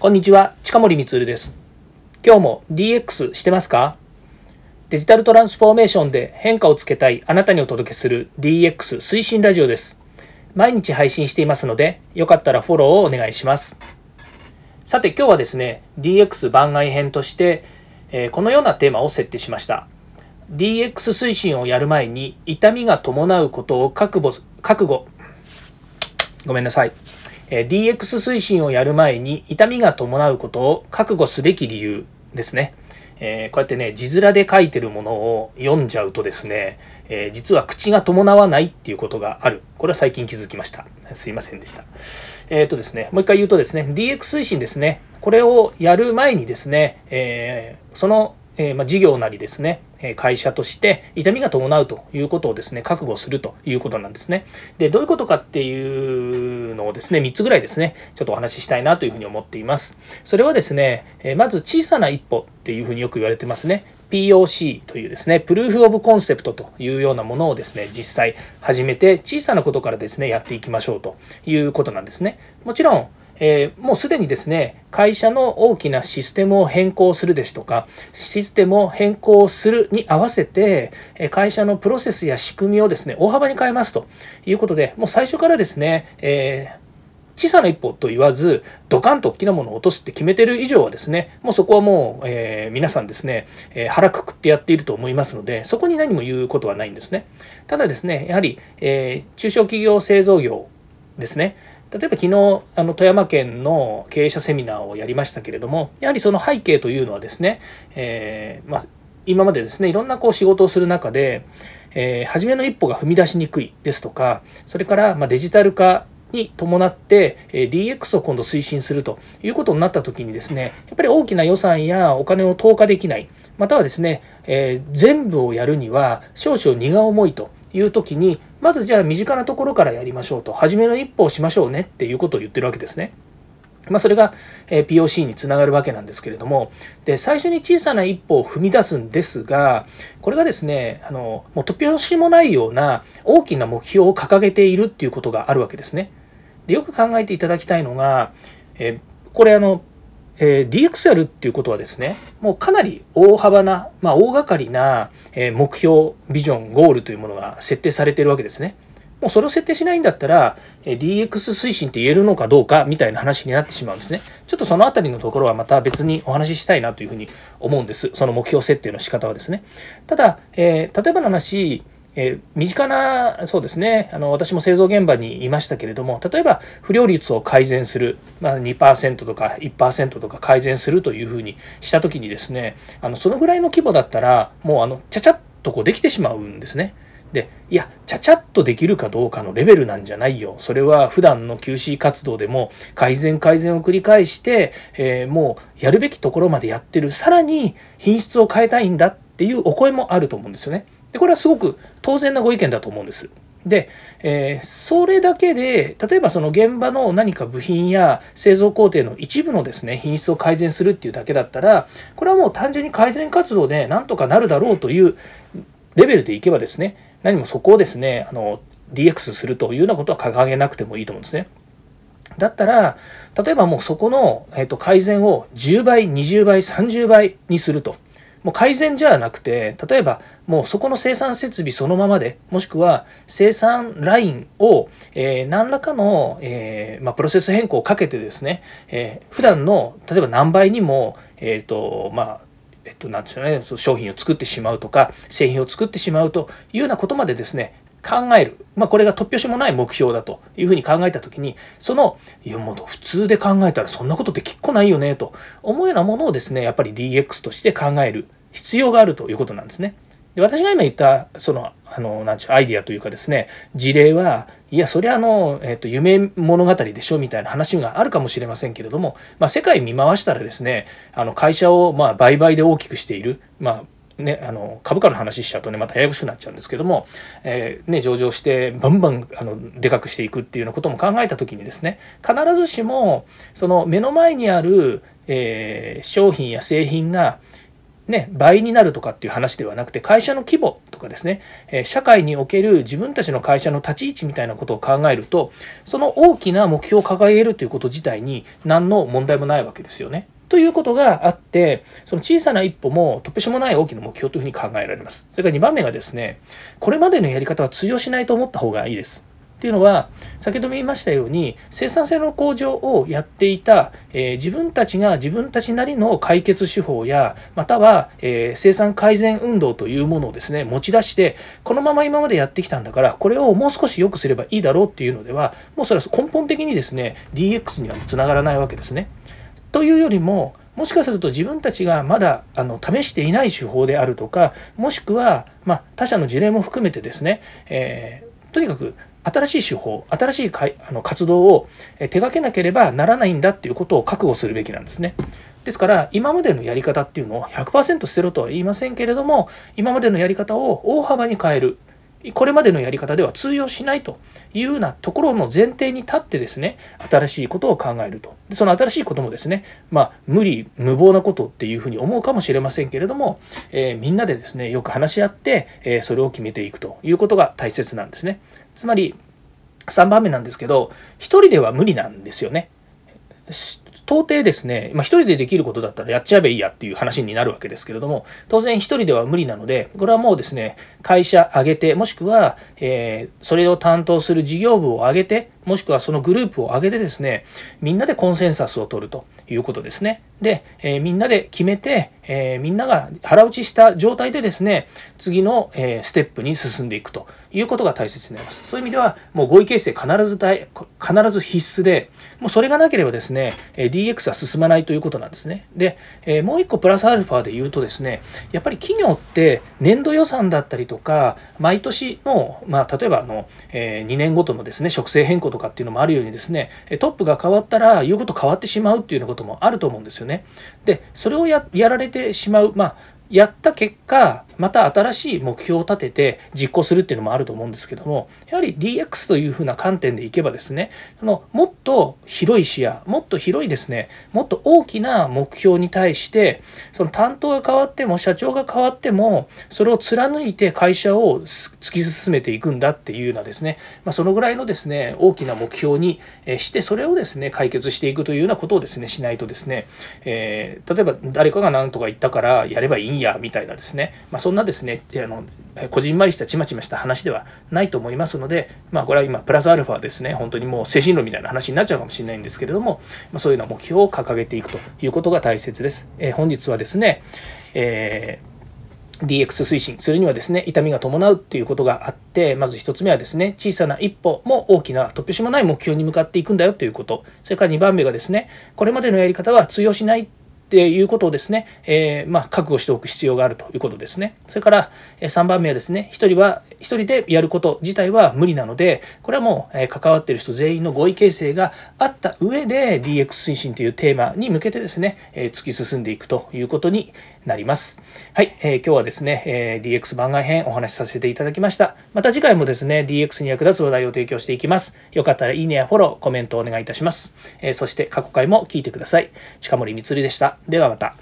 こんにちは、近森光です。今日も DX してますか？デジタルトランスフォーメーションで変化をつけたいあなたにお届けする DX 推進ラジオです。毎日配信していますので、よかったらフォローをお願いします。さて今日はですね、DX 番外編として、え、このようなテーマを設定しました。DX 推進をやる前に痛みが伴うことを覚悟、覚悟、ごめんなさい。DX 推進をやる前に痛みが伴うことを覚悟すべき理由ですね。え、こうやってね、字面で書いてるものを読んじゃうとですね、え、実は口が伴わないっていうことがある。これは最近気づきました。すいませんでした。えっ、ー、とですね、もう一回言うとですね、DX 推進ですね、これをやる前にですね、えそのえま事業なりですね、会社として痛みが伴うということをですね、覚悟するということなんですね。で、どういうことかっていうのをですね、3つぐらいですね、ちょっとお話ししたいなというふうに思っています。それはですね、まず小さな一歩っていうふうによく言われてますね。POC というですね、プルーフオブコンセプトというようなものをですね、実際始めて小さなことからですね、やっていきましょうということなんですね。もちろん、えー、もうすでにですね、会社の大きなシステムを変更するですとか、システムを変更するに合わせて、会社のプロセスや仕組みをですね、大幅に変えますということで、もう最初からですね、えー小さな一歩と言わず、ドカンと大きなものを落とすって決めてる以上はですね、もうそこはもう、えー、皆さんですね、えー、腹くくってやっていると思いますので、そこに何も言うことはないんですね。ただですね、やはり、えー、中小企業製造業ですね、例えば昨日あの富山県の経営者セミナーをやりましたけれどもやはりその背景というのはですね、えー、まあ、今までですねいろんなこう仕事をする中で、えー、初めの一歩が踏み出しにくいですとかそれからまあデジタル化に伴って DX を今度推進するということになった時にですねやっぱり大きな予算やお金を投下できないまたはですね、えー、全部をやるには少々荷が重いという時にまずじゃあ身近なところからやりましょうと初めの一歩をしましょうねっていうことを言ってるわけですね。まあ、それが POC につながるわけなんですけれどもで最初に小さな一歩を踏み出すんですがこれがですねあのもう突拍子もないような大きな目標を掲げているっていうことがあるわけですね。でよく考えていただきたいのが、えこれあのえー、DX やるっていうことはですね、もうかなり大幅な、まあ、大掛かりな、え目標、ビジョン、ゴールというものが設定されているわけですね。もうそれを設定しないんだったら、え DX 推進って言えるのかどうかみたいな話になってしまうんですね。ちょっとそのあたりのところはまた別にお話ししたいなというふうに思うんです。その目標設定の仕方はですね。ただ、えー、例えばの話、えー、身近な、そうですね、あの私も製造現場にいましたけれども、例えば不良率を改善する、まあ、2%とか1%とか改善するというふうにしたときにですね、あのそのぐらいの規模だったら、もうあのちゃちゃっとこうできてしまうんですね。で、いや、ちゃちゃっとできるかどうかのレベルなんじゃないよ。それは普段の QC 活動でも改善改善を繰り返して、えー、もうやるべきところまでやってる。さらに品質を変えたいんだっていうお声もあると思うんですよね。で、これはすごく当然なご意見だと思うんです。で、えー、それだけで、例えばその現場の何か部品や製造工程の一部のですね、品質を改善するっていうだけだったら、これはもう単純に改善活動でなんとかなるだろうというレベルでいけばですね、何もそこをですね、あの、DX するというようなことは掲げなくてもいいと思うんですね。だったら、例えばもうそこの、えー、と改善を10倍、20倍、30倍にすると。もう改善じゃなくて、例えばもうそこの生産設備そのままで、もしくは生産ラインを、えー、何らかの、えー、まあ、プロセス変更をかけてですね、えー、普段の例えば何倍にも、えっ、と、まあ、えっと、なんでしょうね、商品を作ってしまうとか、製品を作ってしまうというようなことまでですね、考える。まあ、これが突拍子もない目標だというふうに考えたときに、その、いや、もう普通で考えたらそんなことって結構ないよね、と思うようなものをですね、やっぱり DX として考える必要があるということなんですね。で私が今言った、その、あの、なんちゅう、アイディアというかですね、事例は、いや、それはあの、えっ、と、夢物語でしょみたいな話があるかもしれませんけれども、まあ、世界見回したらですね、あの、会社を、まあ、売買で大きくしている、まあ、ね、あの株価の話しちゃうとねまたややこしくなっちゃうんですけども、えー、ね、上場してバンバンあのでかくしていくっていうようなことも考えた時にですね必ずしもその目の前にある、えー、商品や製品がね、倍になるとかっていう話ではなくて、会社の規模とかですね、え社会における自分たちの会社の立ち位置みたいなことを考えると、その大きな目標を掲げるということ自体に何の問題もないわけですよね。ということがあって、その小さな一歩も突飛しもない大きな目標というふうに考えられます。それから2番目がですね、これまでのやり方は通用しないと思った方がいいです。っていうのは、先ほども言いましたように、生産性の向上をやっていた、えー、自分たちが自分たちなりの解決手法や、または、えー、生産改善運動というものをですね、持ち出して、このまま今までやってきたんだから、これをもう少し良くすればいいだろうっていうのでは、もうそれは根本的にですね、DX にはつながらないわけですね。というよりも、もしかすると自分たちがまだあの試していない手法であるとか、もしくは、ま、他社の事例も含めてですね、えー、とにかく新しい手法、新しいかいあの活動を手掛けなければならないんだっていうことを覚悟するべきなんですね。ですから、今までのやり方っていうのを100%捨てろとは言いませんけれども、今までのやり方を大幅に変える。これまでのやり方では通用しないというようなところの前提に立ってですね、新しいことを考えると。でその新しいこともですね、まあ、無理、無謀なことっていうふうに思うかもしれませんけれども、えー、みんなでですね、よく話し合って、えー、それを決めていくということが大切なんですね。つまり、3番目なんですけど、1人では無理なんですよね。到底ですね、まあ、一人でできることだったらやっちゃえばいいやっていう話になるわけですけれども、当然一人では無理なので、これはもうですね、会社挙げて、もしくは、えー、それを担当する事業部を挙げて、もしくはそのグループを挙げてですね、みんなでコンセンサスを取るということですね。で、えー、みんなで決めて、えー、みんなが腹落ちした状態でですね、次の、えステップに進んでいくということが大切になります。そういう意味では、もう合意形成必ず、必ず必須で、もうそれがなければですね、DX は進まないということなんですね。で、えもう一個プラスアルファで言うとですね、やっぱり企業って年度予算だったりとか、毎年の、まあ、例えばあの、え2年ごとのですね、植生変更とかっていうのもあるようにですね、トップが変わったら言うこと変わってしまうっていうようなこともあると思うんですよね。で、それをやられてしまう、まあ、やった結果、また新しい目標を立てて実行するっていうのもあると思うんですけども、やはり DX というふうな観点でいけばですね、そのもっと広い視野、もっと広いですね、もっと大きな目標に対して、その担当が変わっても、社長が変わっても、それを貫いて会社を突き進めていくんだっていうようなですね、まあ、そのぐらいのですね、大きな目標にして、それをですね、解決していくというようなことをですね、しないとですね、えー、例えば誰かが何とか言ったからやればいいや、みたいなですね、まあ、そんなですね、あの、こじんまりしたちまちました話ではないと思いますので、まあ、これは今、プラスアルファですね、本当にもう精神論みたいな話になっちゃうかもしれないんですけれども、まあ、そういうような目標を掲げていくということが大切です。えー、本日はですね、えー DX 推進するにはですね、痛みが伴うっていうことがあって、まず1つ目はですね、小さな一歩も大きな突拍子もない目標に向かっていくんだよということ。それから2番目がですね、これまでのやり方は通用しないっていうことをですね、えー、まあ、覚悟しておく必要があるということですね。それから、3番目はですね、1人は、1人でやること自体は無理なので、これはもう、え関わっている人全員の合意形成があった上で DX 推進というテーマに向けてですね、え突き進んでいくということになります。はい、えー、今日はですね、え DX 番外編お話しさせていただきました。また次回もですね、DX に役立つ話題を提供していきます。よかったらいいねやフォロー、コメントをお願いいたします。えそして過去回も聞いてください。近森光でした。ではまた。